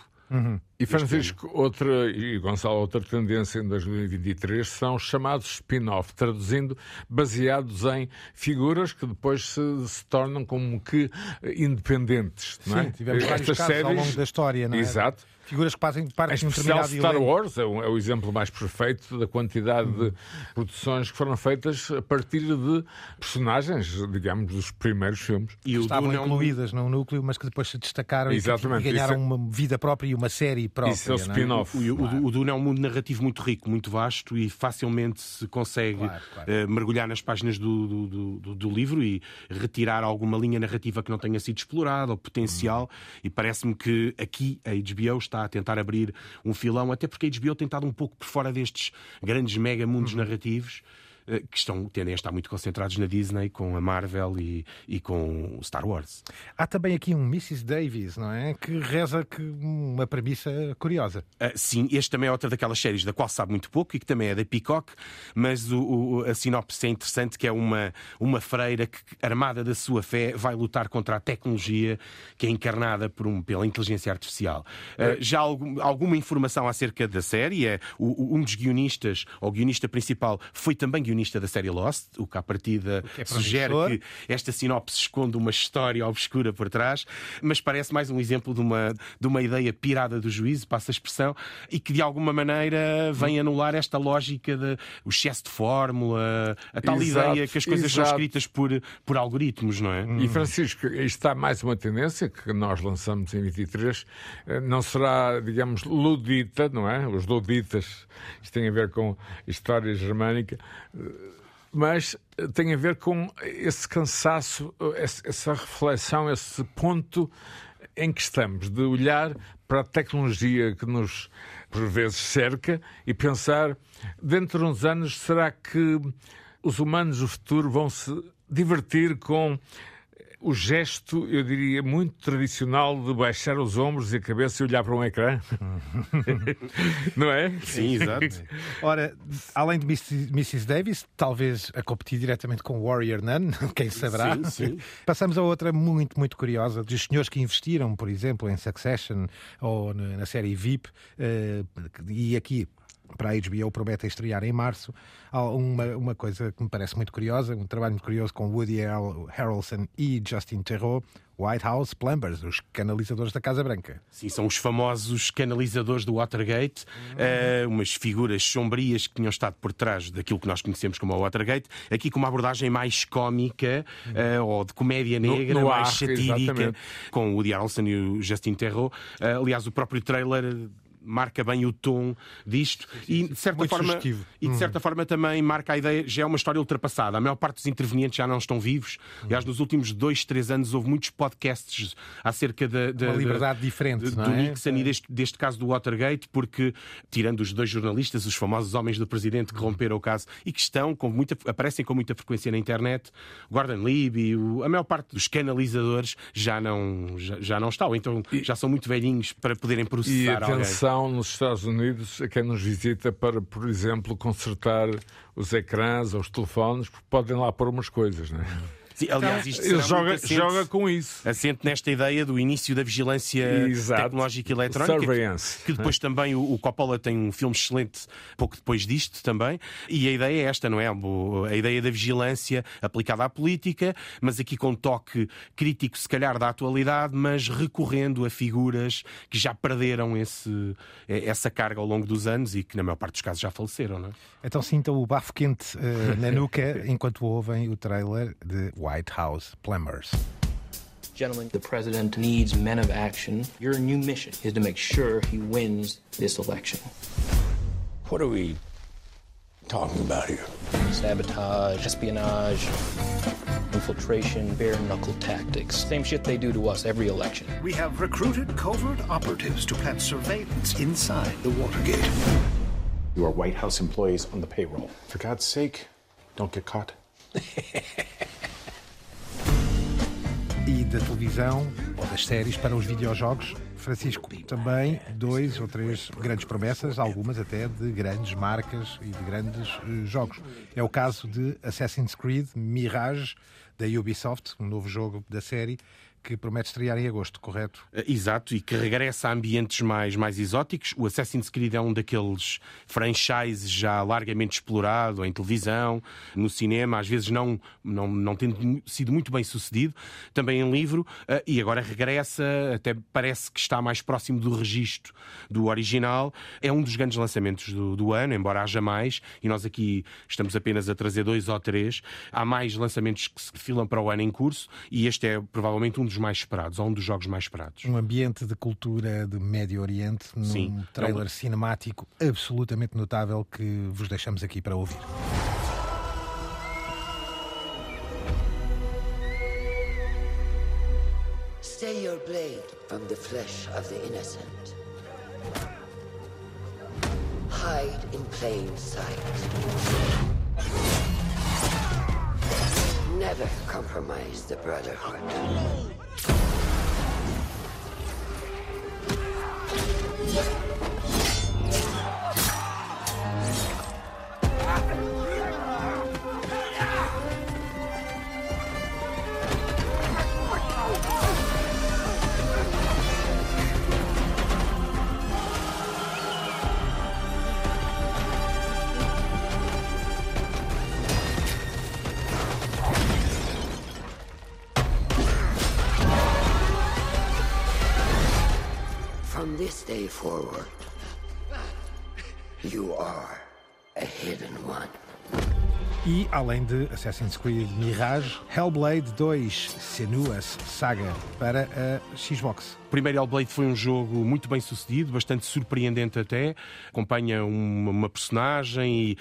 S3: E Francisco, outra, e Gonçalo, outra tendência em 2023 são os chamados spin-off, traduzindo, baseados em figuras que depois se, se tornam como que eh, independentes. Não é?
S1: Sim, tivemos vários
S3: Estas
S1: casos ao
S3: séries-
S1: longo da história, não é?
S3: Exato.
S1: Figuras que fazem
S3: Em
S1: parte de um
S3: especial
S1: determinado
S3: Star
S1: elenco.
S3: Wars é, um- é o exemplo mais perfeito da quantidade de produções que foram feitas a partir de personagens, digamos, dos primeiros filmes.
S4: E o
S1: Estavam
S4: Dune é um-
S1: incluídas num núcleo, mas que depois se destacaram e que-
S3: Exatamente,
S1: e ganharam
S3: é-
S1: uma vida própria e uma série própria.
S3: Isso é o
S1: não
S3: spin-off.
S4: O, o, o Dune é um mundo narrativo muito rico, muito vasto e facilmente se consegue
S1: Claro, claro.
S4: eh, mergulhar nas páginas do, do, do- do- do livro e retirar alguma linha narrativa que não tenha sido explorada ou potencial. E parece-me que aqui a HBO está a tentar abrir um filão, até porque a HBO tem estado um pouco por fora destes grandes mega mundos narrativos. Eh, Que estão, tendem a estar muito concentrados na Disney, com a Marvel e, e com o Star Wars.
S1: Há também aqui um Mrs. Davis, não é? Que reza que uma premissa curiosa.
S4: Ah, sim, este também é outra daquelas séries da qual se sabe muito pouco e que também é da Peacock, mas o- o- a sinopse é interessante, que é uma, uma freira que, armada da sua fé, vai lutar contra a tecnologia que é encarnada por um, pela inteligência artificial. Ah, já algum- alguma informação acerca da série, é o- um dos guionistas, ou o guionista principal, foi também guionista da série Lost, o que à partida
S1: é
S4: sugere que esta sinopse esconde uma história obscura por trás, mas parece mais um exemplo de uma, de uma ideia pirada do juízo, passa a expressão, e que de alguma maneira vem anular esta lógica de o excesso de fórmula, a tal
S3: Exato,
S4: ideia que as coisas são
S3: exato.
S4: escritas por, por algoritmos, não é?
S3: E Francisco, isto está mais uma tendência que nós lançamos em 23, eh, não será, digamos, ludita, não é? Os luditas, isto tem a ver com história germânica, mas eh, tem a ver com esse cansaço, eh, essa reflexão, esse ponto em que estamos, de olhar para a tecnologia que nos, por vezes, cerca e pensar, dentro de uns anos, será que os humanos do futuro vão se divertir com o gesto, eu diria, muito tradicional de baixar os ombros e a cabeça e olhar para um ecrã. Não é?
S4: Sim, exato.
S1: Ora, além de Mrs. Davis, talvez a competir diretamente com Warrior Nun, quem saberá.
S4: Sim, sim.
S1: Passamos a outra muito, muito curiosa, dos senhores que investiram, por exemplo, em Succession ou na série VIP, eh, e aqui para a HBO promete estrear em março. Há uma, uma coisa que me parece muito curiosa, um trabalho muito curioso com Woody Harrelson e Justin Theroux, White House Plumbers, os canalizadores da Casa Branca.
S4: Sim, são os famosos canalizadores do Watergate, uh, umas figuras sombrias que tinham estado por trás daquilo que nós conhecemos como o Watergate, aqui com uma abordagem mais cómica uh, ou de comédia negra,
S3: no, no
S4: mais
S3: ar,
S4: satírica,
S3: exatamente.
S4: com o Woody Harrelson e o Justin Theroux. Uh, aliás, o próprio trailer marca bem o tom disto e de certa
S1: Muito
S4: forma
S1: sugestivo.
S4: e de certa forma também marca a ideia já é uma história ultrapassada. A maior parte dos intervenientes já não estão vivos. Aliás nos últimos dois três anos houve muitos podcasts acerca da, da
S1: Uma
S4: da-
S1: liberdade diferente,
S4: de- do
S1: é?
S4: Nixon e deste, deste caso do Watergate porque tirando os dois jornalistas os famosos homens do presidente que romperam o caso e que estão com muita aparecem com muita frequência na internet Gordon Libby o- a maior parte dos canalizadores já não já, já não está ou então já são muito velhinhos para poderem
S3: E
S4: processar alguém.
S3: atenção nos Estados Unidos a quem nos visita para, por exemplo, consertar os ecrãs ou os telefones, porque podem lá pôr umas coisas, não é?
S4: Sim, aliás, isto será
S3: joga,
S4: muito assente-
S3: joga com isso.
S4: assente nesta ideia do início da vigilância
S3: Exato.
S4: tecnológica e eletrónica.
S3: Surveillance.
S4: Que depois também o, o Coppola tem um filme excelente pouco depois disto também. E a ideia é esta, não é? A ideia da vigilância aplicada à política, mas aqui com um toque crítico, se calhar, da atualidade, mas recorrendo a figuras que já perderam esse, essa carga ao longo dos anos e que, na maior parte dos casos, já faleceram, não é?
S1: Então sintam o bafo quente eh, na nuca enquanto ouvem o trailer de White House Plumbers.
S11: Gentlemen, the president needs men of action. Your new mission is to make sure he wins this election.
S10: What are we talking about here?
S11: Sabotage, espionage, infiltration, bare knuckle tactics. Same shit they do to us every election.
S12: We have recruited covert operatives to plant surveillance inside the Watergate.
S13: You are White House employees on the payroll. For God's sake, don't get caught.
S1: E da televisão ou das séries para os videojogos, Francisco, também dois ou três grandes promessas, algumas até de grandes marcas e de grandes eh, jogos. É o caso de Assassin's Creed Mirage da Ubisoft, um novo jogo da série que promete estrear em agosto, correto?
S4: Eh, Exato, e que regressa a ambientes mais, mais exóticos. O Assassin's Creed é um daqueles franchises já largamente explorado em televisão, no cinema, às vezes não, não, não tendo sido muito bem sucedido, também em livro, eh, e agora regressa, até parece que está mais próximo do registro do original. É um dos grandes lançamentos do, do ano, embora haja mais, e nós aqui estamos apenas a trazer dois ou três. Há mais lançamentos que se filam para o ano em curso, e este é provavelmente um dos mais esperados, ou um dos jogos mais esperados.
S1: Um ambiente de cultura do Médio Oriente, num
S4: Sim.
S1: trailer cinemático absolutamente notável que vos deixamos aqui para ouvir.
S14: Stay your blade from the flesh of the innocent. Hide in plain sight. Never compromise the Brotherhood. Day forward, you are a hidden one.
S1: E, além de Assassin's Creed Mirage, Hellblade 2 Senua's Saga para a Xbox.
S4: O primeiro Hellblade foi um jogo muito bem sucedido, bastante surpreendente até. Acompanha uma, uma, personagem e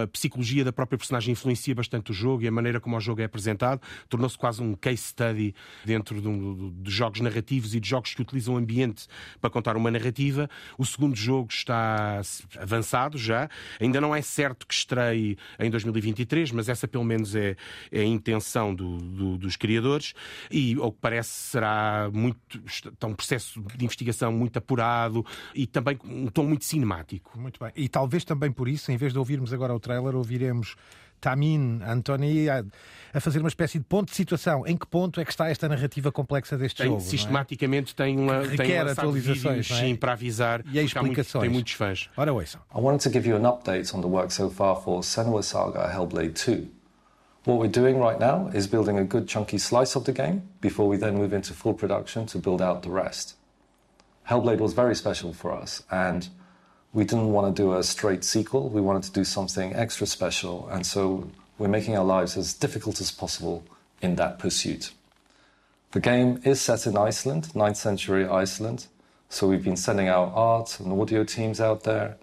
S4: a psicologia da própria personagem influencia bastante o jogo e a maneira como o jogo é apresentado. Tornou-se quase um case study dentro de, um, de, jogos narrativos e de jogos que utilizam o ambiente para contar uma narrativa. O segundo jogo está avançado já. Ainda não é certo que estreie em 2023, mas essa pelo menos é, é a intenção do, do, dos criadores e, ao que parece, será muito. Tão um processo de investigação muito apurado e também um tom muito cinemático.
S1: Muito bem. E talvez também por isso, em vez de ouvirmos agora o trailer, ouviremos Tamin Antoni a, a, fazer uma espécie de ponto de situação. Em que ponto é que está esta narrativa complexa deste
S4: tem,
S1: jogo?
S4: Sistematicamente é? tem uma
S1: que requer
S4: tem
S1: atualizações
S4: vídeos, é? sim, para avisar
S1: e explicações.
S4: Muito, tem muitos fãs.
S1: Ora, ouçam.
S15: I wanted to give you an update on the work so far for Senua Saga Hellblade 2. What we're doing right now is building a good chunky slice of the game before we then move into full production to build out the rest. Hellblade was very special for us, and we didn't want to do a straight sequel. We wanted to do something extra special, and so we're making our lives as difficult as possible in that pursuit. The game is set in Iceland, 9th century Iceland, so we've been sending our art and audio teams out there,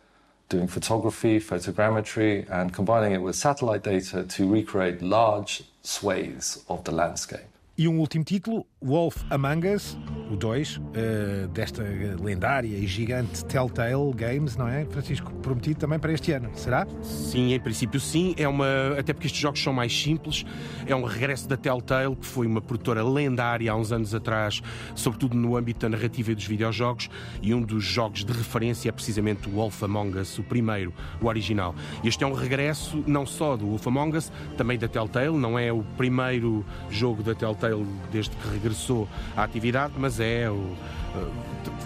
S15: doing photography, photogrammetry, and combining it with satellite data to recreate large swathes of the landscape.
S1: E um último título, Wolf Among Us, o 2, uh, eh, desta lendária e gigante Telltale Games, não é, Francisco? Prometido também para este ano, será?
S4: Sim, em princípio sim. É uma, até porque estes jogos são mais simples. É um regresso da Telltale, que foi uma produtora lendária há uns anos atrás, sobretudo no âmbito da narrativa e dos videojogos. E um dos jogos de referência é precisamente o Wolf Among Us, o primeiro, o original. Este é um regresso não só do Wolf Among Us, também da Telltale. Não é o primeiro jogo da Telltale desde que regressou à atividade, mas é o,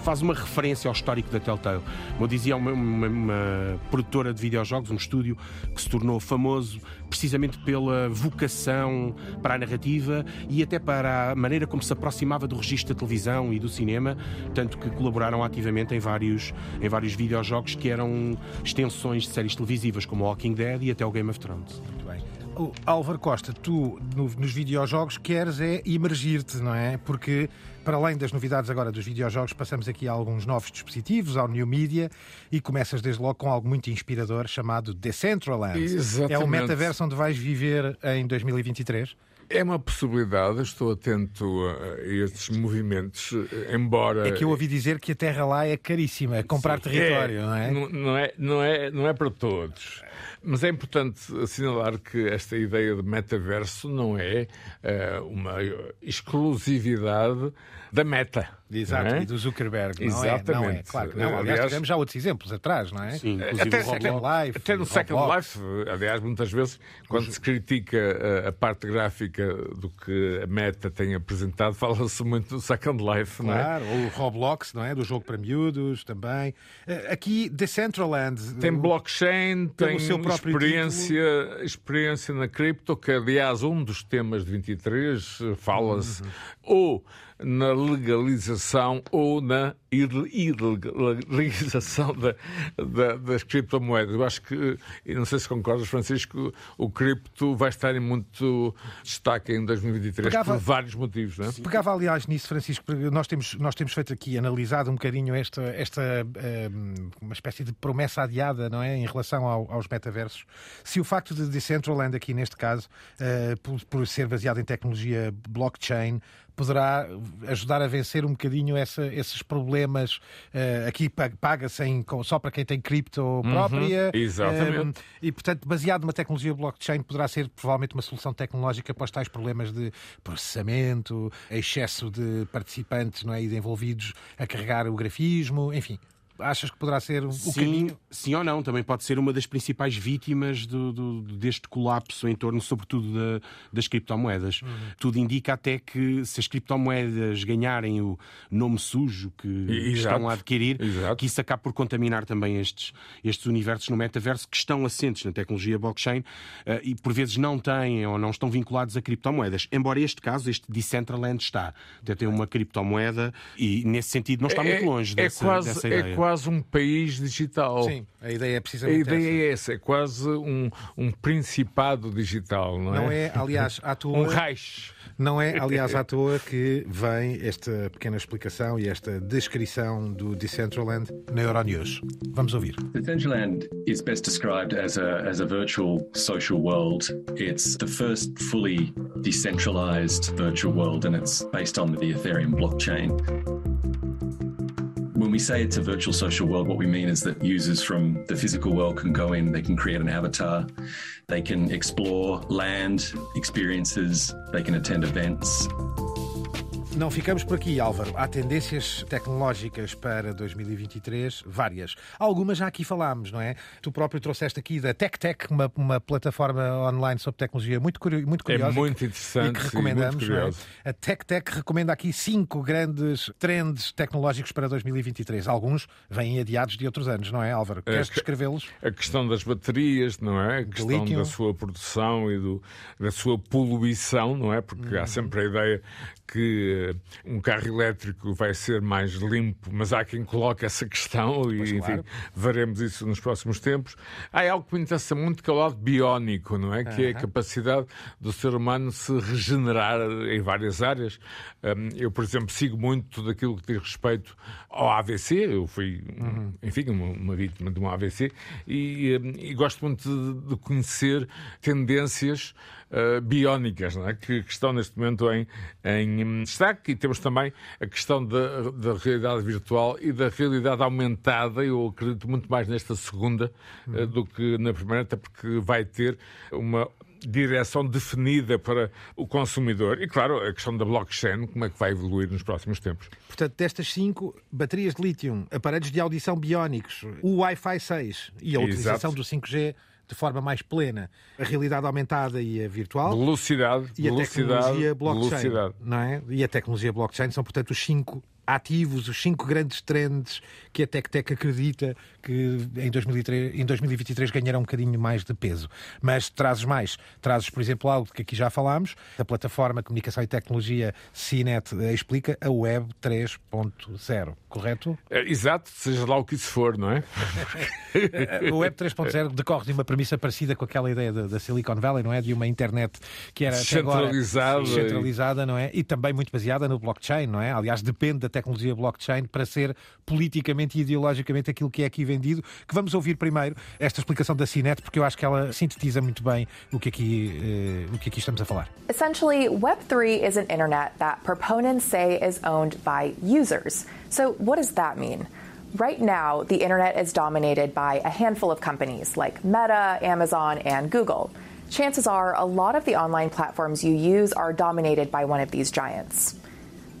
S4: faz uma referência ao histórico da Telltale. Como eu dizia, uma, uma, uma, produtora de videojogos, um estúdio que se tornou famoso precisamente pela vocação para a narrativa e até para a maneira como se aproximava do registro da televisão e do cinema, tanto que colaboraram ativamente em vários, em vários videojogos que eram extensões de séries televisivas, como Walking Dead e até o Game of Thrones.
S1: Álvaro Costa, tu no, nos videojogos queres é emergir-te, não é? Porque para além das novidades agora dos videojogos, passamos aqui a alguns novos dispositivos, ao New Media, e começas desde logo com algo muito inspirador chamado Decentraland.
S3: Exatamente.
S1: É o metaverso onde vais viver em 2023?
S3: É uma possibilidade, estou atento a estes movimentos, embora.
S1: É que eu ouvi dizer que a terra lá é caríssima, é comprar Sim, território, é, não é?
S3: Não é, não, é, não é para todos. Mas é importante assinalar que esta ideia de metaverso não é uh, uma exclusividade da Meta.
S1: Exato,
S3: é?
S1: e do Zuckerberg. Não
S3: Exatamente.
S1: É, não é, claro que não. Aliás, aliás, tivemos já outros exemplos atrás, não é?
S4: Sim,
S1: até, Second Life.
S3: Até no Second. Life, aliás, muitas vezes, quando se critica a, a, parte gráfica do que a Meta tem apresentado, fala-se muito do Second Life, não
S1: é? Claro, ou o Roblox, não é? Do jogo para miúdos também. Eh, aqui, Decentraland.
S3: Tem blockchain, tem, experiência, experiência na cripto, que aliás, um dos temas de 23 eh, fala-se. Uhum. Ou na legalização ou na ilegalização da, da, das criptomoedas. Eu acho que, e não sei se concordas, Francisco, o cripto vai estar em muito destaque em 2023 Pegava, por vários motivos. Não é?
S1: Pegava, aliás, nisso, Francisco, porque nós temos, nós temos feito aqui, analisado um bocadinho esta, esta um, uma espécie de promessa adiada não é, em relação ao, aos metaversos. Se o facto de Decentraland, aqui neste caso, uh, por, por ser baseado em tecnologia blockchain, poderá ajudar a vencer um bocadinho essa, esses problemas. Uh, aqui paga-se só para quem tem cripto uhum, própria.
S3: Uhum, exatamente.
S1: Um, e, portanto, baseado numa tecnologia blockchain, poderá ser provavelmente uma solução tecnológica para os tais problemas de processamento, excesso de participantes não é, envolvidos a carregar o grafismo, enfim achas que poderá ser o
S4: sim,
S1: caminho?
S4: Sim ou não, também pode ser uma das principais vítimas do, do, deste colapso em torno, sobretudo, da, das criptomoedas. Uhum. Tudo indica até que se as criptomoedas ganharem o nome sujo que Exato. estão a adquirir, Exato. que isso acabe por contaminar também estes, estes universos no metaverso que estão assentes na tecnologia blockchain uh, e por vezes não têm ou não estão vinculados a criptomoedas. Embora este caso, este Decentraland está. Até tem uma criptomoeda e nesse sentido não está
S3: é,
S4: muito longe
S3: é
S4: dessa,
S3: quase,
S4: dessa
S3: é
S4: ideia.
S3: Quase quase um país digital.
S1: Sim, a ideia é
S3: A
S1: precisamente
S3: ideia
S1: essa.
S3: é essa, é quase um, um principado digital, não é?
S1: Não é, aliás, à toa.
S3: Um Reich.
S1: Não é, aliás, à toa que vem esta pequena explicação e esta descrição do Decentraland na Euronews. Vamos ouvir.
S16: Decentraland is best described as a, as a virtual social world. It's the first fully decentralized virtual world, and it's based on the Ethereum blockchain. We say it's a virtual social world, what we mean is that users from the physical world can go in, they can create an avatar, they can explore land, experiences, they can attend events.
S1: Não ficamos por aqui, Álvaro. Há tendências tecnológicas para 2023, várias. Algumas já aqui falámos, não é? Tu próprio trouxeste aqui da TechTech, uma, uma plataforma online sobre tecnologia muito, curio, muito curiosa.
S3: É muito
S1: e
S3: interessante
S1: que
S3: e
S1: recomendamos.
S3: muito
S1: não é?
S3: curiosa.
S1: A TechTech recomenda aqui cinco grandes trends tecnológicos para 2023. Alguns vêm adiados de outros anos, não é, Álvaro? Queres
S3: que-
S1: descrevê-los?
S3: A questão das baterias, não é? A questão da sua produção e do, da sua poluição, não é? Porque
S1: Uhum.
S3: há sempre a ideia que um carro elétrico vai ser mais limpo, mas há quem coloque essa questão e,
S1: Pois,
S3: enfim,
S1: claro.
S3: veremos isso nos próximos tempos. Há algo que me interessa muito que é o lado biónico, não é? Que é a capacidade do ser humano se regenerar em várias áreas. Hum, Eu, por exemplo, sigo muito tudo aquilo que diz respeito ao AVC. Eu fui,
S1: Uhum.
S3: enfim, uma, uma vítima de um AVC e, hum, e gosto muito de, de conhecer tendências uh, biónicas é? que, que estão neste momento em, em hum, destaque e temos também a questão da, da realidade virtual e da realidade aumentada. Eu acredito muito mais nesta segunda uh, do que na primeira, até porque vai ter uma direção definida para o consumidor. E, claro, a questão da blockchain, como é que vai evoluir nos próximos tempos.
S1: Portanto, destas cinco, baterias de lítio, aparelhos de audição biónicos, o Wi-Fi 6 e a
S3: Exato.
S1: utilização do 5G de forma mais plena, a realidade aumentada e a virtual.
S3: Velocidade,
S1: e a
S3: velocidade,
S1: tecnologia blockchain.
S3: velocidade.
S1: Não é? E a tecnologia blockchain são, portanto, os cinco ativos, os cinco grandes trends que a TechTech acredita que em, 2003, em 2023 ganharão um bocadinho mais de peso. Mas trazes mais. Trazes, por exemplo, algo que aqui já falámos, a plataforma Comunicação e Tecnologia CINET eh, explica a Web 3.0, correto?
S3: É, Exato, seja lá o que isso for, não é?
S1: O Web 3.0 decorre de uma premissa parecida com aquela ideia da, Silicon Valley, não é? De uma internet que era até agora
S3: Centralizada.
S1: centralizada, não é? E também muito baseada no blockchain, não é? Aliás, depende da tecnologia blockchain para ser politicamente e ideologicamente aquilo que é aqui vendido. Que vamos ouvir primeiro esta explicação da Cinet, porque eu acho que ela sintetiza muito bem o que aqui, eh, o que aqui estamos a falar.
S17: Essentially, Web3 is an internet that proponents say is owned by users. So, what does that mean? Right now, the internet is dominated by a handful of companies like Meta, Amazon, and Google. Chances are a lot of the online platforms you use are dominated by one of these giants.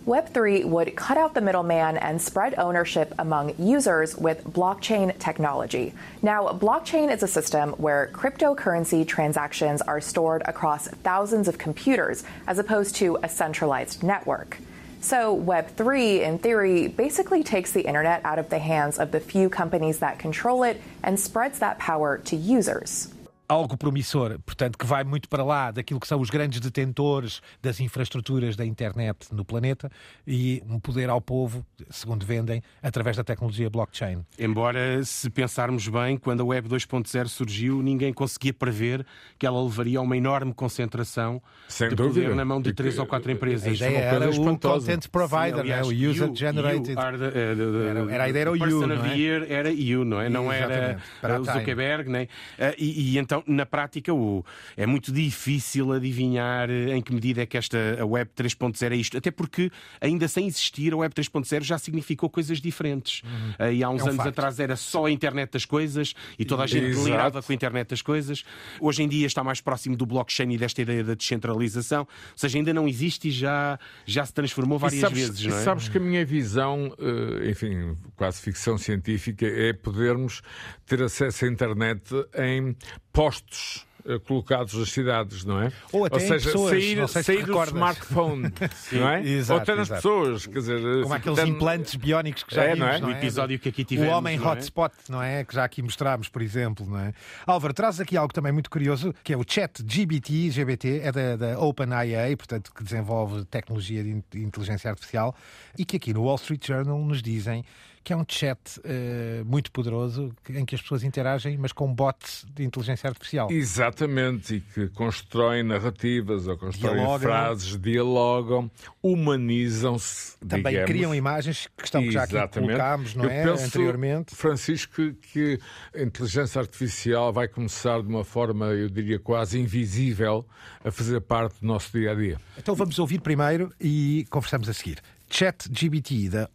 S17: Web3 would cut out the middleman and spread ownership among users with blockchain technology. Now, blockchain is a system where cryptocurrency transactions are stored across thousands of computers as opposed to a centralized network. So, Web3, in theory, basically takes the internet out of the hands of the few companies that control it and spreads that power to users.
S1: Algo promissor, portanto, que vai muito para lá daquilo que são os grandes detentores das infraestruturas da internet no planeta e um poder ao povo, segundo vendem, através da tecnologia blockchain.
S4: Embora, se pensarmos bem, quando a Web 2.0 surgiu, ninguém conseguia prever que ela levaria a uma enorme concentração
S3: Sem
S4: de
S3: dúvida.
S4: poder na mão de
S3: E
S4: três
S3: que-
S4: ou quatro empresas.
S1: A ideia era o
S3: espantosa.
S1: content provider,
S4: Sim, aliás,
S1: não é? o user
S4: you-
S1: generated.
S4: you are the- eh, the-
S1: Era- era a ideia era o you, não é?
S4: era you, não é? Não era
S1: Exatamente, para a
S4: o
S1: Time.
S4: Zuckerberg, né? Eh, E, e então, na prática, o, é muito difícil adivinhar eh, em que medida é que esta a Web 3.0 é isto. Até porque, ainda sem existir, a Web 3.0 já significou coisas diferentes. Eh, E há uns
S1: É um
S4: anos
S1: facto.
S4: atrás era só a internet das coisas e toda a gente
S3: Exato.
S4: lidava com a internet das coisas. Hoje em dia está mais próximo do blockchain e desta ideia da descentralização. Ou seja, ainda não existe e já, já se transformou várias
S3: sabes,
S4: vezes, não é?
S3: sabes que a minha visão, eh, enfim, quase ficção científica, é podermos ter acesso à internet em postos eh, colocados nas cidades, não é?
S1: Ou até em
S3: seja,
S1: pessoas,
S3: sair,
S1: se
S3: sair do smartphone, não é?
S1: exato,
S3: Ou até nas
S1: exato.
S3: pessoas, quer dizer,
S1: Como aqueles implantes biónicos que já
S3: É,
S1: vimos,
S3: não é?
S1: não
S4: O episódio que aqui
S1: O
S4: tivemos.
S1: homem
S4: não é?
S1: hotspot, não é? Que já aqui mostramos, por exemplo, não é? Álvaro, traz aqui algo também muito curioso, que é o chat GBT, GBT, é da, da OpenAI, portanto, que desenvolve tecnologia de inteligência artificial, e que aqui no Wall Street Journal nos dizem que é um chat uh, muito poderoso em que as pessoas interagem, mas com bots de inteligência artificial.
S3: Exatamente, e que constroem narrativas ou constroem dialogam. frases, dialogam, humanizam-se.
S1: Também
S3: digamos.
S1: criam imagens que estão já aqui colocámos, não
S3: Eu
S1: é?
S3: Penso,
S1: Anteriormente.
S3: Francisco, que a inteligência artificial vai começar de uma forma, eu diria, quase invisível a fazer parte do nosso dia a dia.
S1: Então vamos ouvir primeiro e conversamos a seguir. ChatGPT da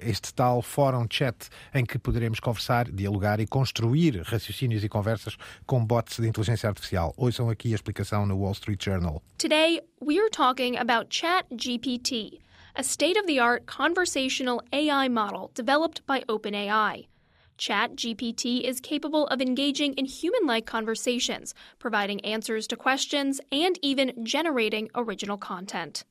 S1: este tal fórum chat em que poderemos conversar, dialogar e construir raciocínios e conversas com bots de inteligência artificial. Ouçam aqui a explicação no Wall Street Journal.
S18: Today, we are talking about ChatGPT, a state-of-the-art conversational AI model developed by OpenAI. ChatGPT is capable of engaging in human like conversations, providing answers to questions, and even generating original content.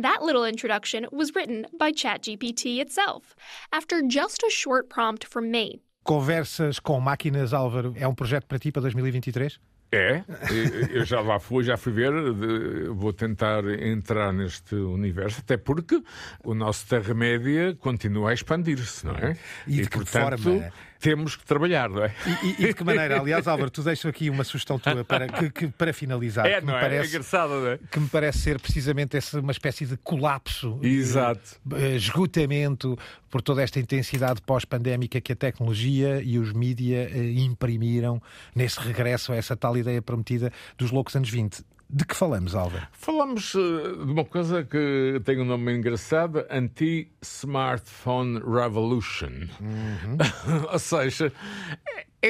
S18: That little introduction was written by ChatGPT itself, after just a short prompt from me.
S1: Conversas com máquinas, Álvaro, é um projeto para ti para 2023?
S3: É, eu já lá fui, já fui ver, vou tentar entrar neste universo, até porque o nosso Terra-média continua a expandir-se, não é?
S1: E, de e portanto, forma?
S3: Temos que trabalhar, não é?
S1: E, e, de que maneira? Aliás, Álvaro, tu deixas aqui uma sugestão tua para, que, que, para finalizar.
S3: É,
S1: que
S3: me é? Parece, é engraçado, não é?
S1: Que me parece ser precisamente essa, uma espécie de colapso,
S3: Exato.
S1: De, eh, esgotamento por toda esta intensidade pós-pandémica que a tecnologia e os mídia eh, imprimiram nesse regresso a essa tal ideia prometida dos loucos anos 20. De que falamos, Álvaro?
S3: Falamos uh, de uma coisa que tem um nome engraçado: Anti-Smartphone Revolution. Uhum. Ou seja,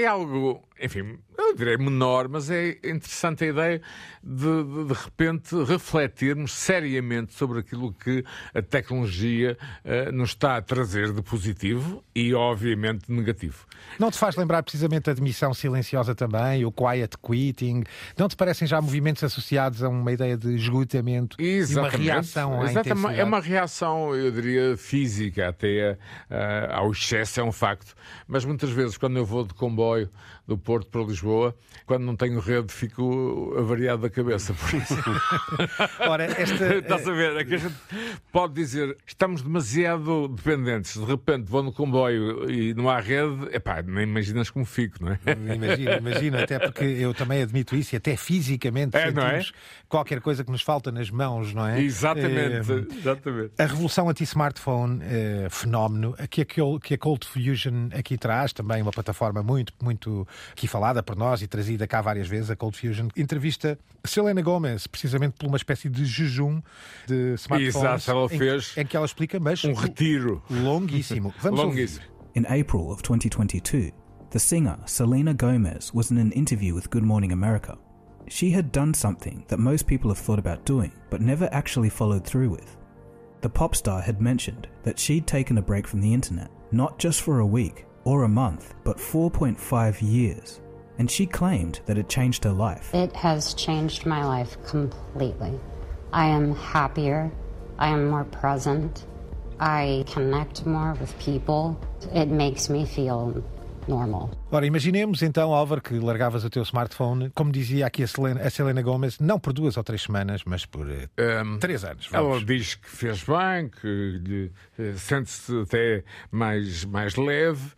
S3: é, algo, enfim, eu direi menor, mas é interessante a ideia de, de, de repente, refletirmos seriamente sobre aquilo que a tecnologia uh, nos está a trazer de positivo e, obviamente, de negativo.
S1: Não te faz lembrar precisamente a demissão silenciosa também, o quiet quitting? Não te parecem já movimentos associados a uma ideia de esgotamento
S3: Exatamente.
S1: e uma reação à
S3: Exatamente. É uma reação, eu diria, física até uh, ao excesso, é um facto. Mas muitas vezes, quando eu vou de comboio comboio do Porto para Lisboa, quando não tenho rede, fico avariado da cabeça. Por isso.
S1: Ora, esta.
S3: Estás a ver? É que a gente pode dizer estamos demasiado dependentes. De repente vou no comboio e não há rede, epá, nem imaginas como fico, não é?
S1: Imagino, imagino, até porque eu também admito isso e até fisicamente é, sentimos é? qualquer coisa que nos falta nas mãos, não é?
S3: Exatamente, é, exatamente.
S1: A revolução anti-smartphone, é, fenómeno, que, aquele, que a Cold Fusion aqui traz, também uma plataforma muito, muito aqui falada por nós e trazida cá várias vezes, a Cold Fusion, entrevista Selena Gomez, precisamente por uma espécie de jejum de smartphones.
S3: Exato, ela fez
S1: em, em que ela explica, mas
S3: um retiro
S1: longuíssimo. Vamos
S3: longuíssimo.
S19: In April of 2022, the singer Selena Gomez was in an interview with Good Morning America. She had done something that most people have thought about doing, but never actually followed through with. The pop star had mentioned that she'd taken a break from the internet, not just for a week or a month, but 4.5 years. And she claimed that it changed her life.
S20: It has changed my life completely. I am happier. I am more present. I connect more with people. It makes me feel normal.
S1: Ora, imaginemos então, Álvaro, que largavas o teu smartphone, como dizia aqui a Selena, a Selena Gomez, não por duas ou três semanas, mas por um, três anos.
S3: Vamos. Ela diz que fez bem, que lhe, eh, sente-se até mais, mais leve.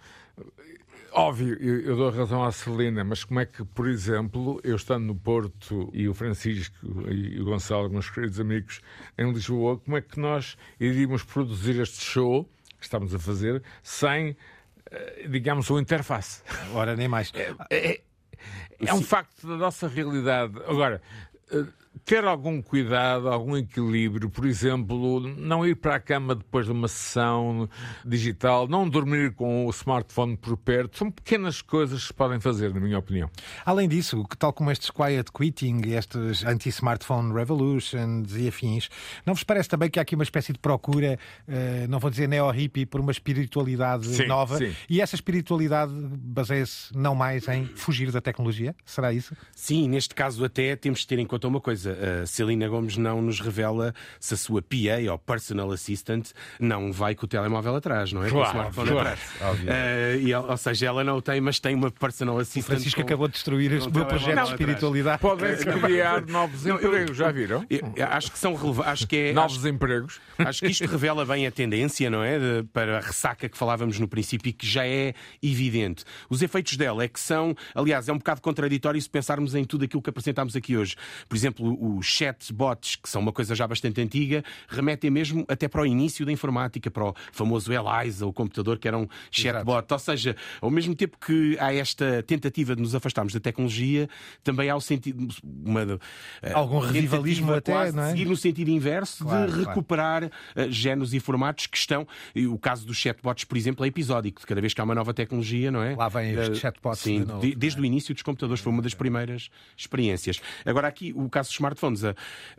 S3: Óbvio, eu, eu dou razão à Celina, mas como é que, por exemplo, eu estando no Porto e o Francisco e o Gonçalo, meus queridos amigos, em Lisboa, como é que nós iríamos produzir este show que estamos a fazer sem, eh, digamos, uma interface?
S1: Ora, nem mais.
S3: É, é, é um facto da nossa realidade. Agora, eh, ter algum cuidado, algum equilíbrio, por exemplo, não ir para a cama depois de uma sessão digital, não dormir com o smartphone por perto, são pequenas coisas que se podem fazer, na minha opinião.
S1: Além disso, tal como estes quiet quitting, estes anti-smartphone revolutions e afins, não vos parece também que há aqui uma espécie de procura, eh, não vou dizer neo-hippie, por uma espiritualidade
S3: sim,
S1: nova?
S3: Sim.
S1: E essa espiritualidade baseia-se não mais em fugir da tecnologia? Será isso?
S4: Sim, neste caso até temos de ter em conta uma coisa a Celina Gomes não nos revela se a sua PA ou Personal Assistant não vai com o telemóvel atrás, não é?
S3: Claro,
S4: com o smartphone
S3: claro.
S4: atrás. Uh, e, ou seja, ela não o tem, mas tem uma Personal Assistant.
S1: Francisco
S4: com-
S1: acabou de destruir este
S4: o
S1: meu projeto de espiritualidade.
S3: Podem-se criar novos empregos, já viram?
S4: Eu- eu acho que são relevantes. Acho que é.
S3: Novos
S4: acho-
S3: empregos.
S4: Acho que isto revela bem a tendência, não é? De- para a ressaca que falávamos no princípio e que já é evidente. Os efeitos dela é que são, aliás, é um bocado contraditório se pensarmos em tudo aquilo que apresentámos aqui hoje. Por exemplo, os chatbots, que são uma coisa já bastante antiga, remetem mesmo até para o início da informática, para o famoso ELISA, o computador que era um chatbot. Ou seja, ao mesmo tempo que há esta tentativa de nos afastarmos da tecnologia, também há o sentido. Uma, eh,
S1: Algum revivalismo até,
S4: quase
S1: não é?
S4: seguir no sentido inverso
S1: Claro,
S4: de
S1: claro.
S4: recuperar uh, géneros e formatos que estão. e o caso dos chatbots, por exemplo, é episódico. De cada vez que há uma nova tecnologia, não é?
S1: Lá vêm os
S4: Uh,
S1: chatbots
S4: Sim,
S1: de novo,
S4: de- desde o início dos computadores foi uma das primeiras experiências. Agora, aqui, o caso dos smartphones.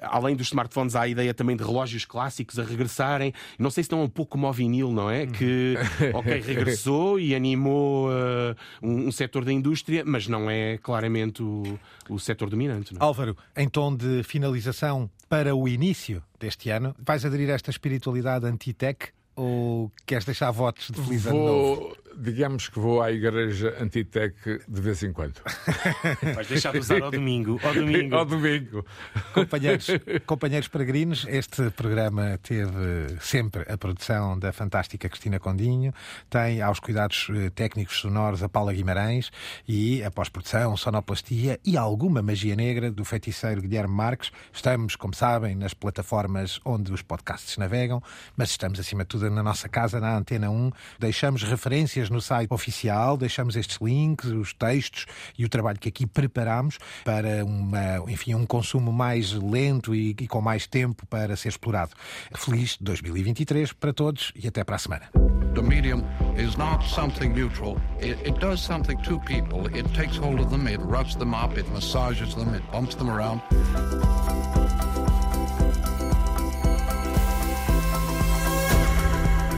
S4: além dos smartphones, há a ideia também de relógios clássicos a regressarem. Não sei se estão um pouco como o vinil, não é? Que, ok, regressou e animou uh, um, um setor da indústria, mas não é claramente o, o setor dominante. Não é?
S1: Álvaro, em tom de finalização para o início deste ano, vais aderir a esta espiritualidade anti-tech ou queres deixar votos de feliz ano novo?
S3: Digamos que vou à igreja Antitec de vez em quando.
S4: Vais deixar de usar ao domingo. Ao domingo.
S3: Ao domingo.
S1: Companheiros, companheiros peregrinos, este programa teve sempre a produção da fantástica Cristina Condinho, tem aos cuidados eh, técnicos sonoros a Paula Guimarães e a pós-produção, sonoplastia e alguma magia negra do feiticeiro Guilherme Marques. Estamos, como sabem, nas plataformas onde os podcasts navegam, mas estamos acima de tudo na nossa casa, na Antena 1. Deixamos referências no site oficial, deixamos estes links, os textos e o trabalho que aqui preparamos para uma, enfim, um consumo mais lento e, e com mais tempo para ser explorado. Feliz 2023 para todos e até para a semana.
S2: The medium is not something neutral. It, it does something to people. It takes hold of them, it rubs them up, it massages them, it bumps them around.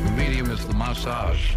S2: The medium is the massage.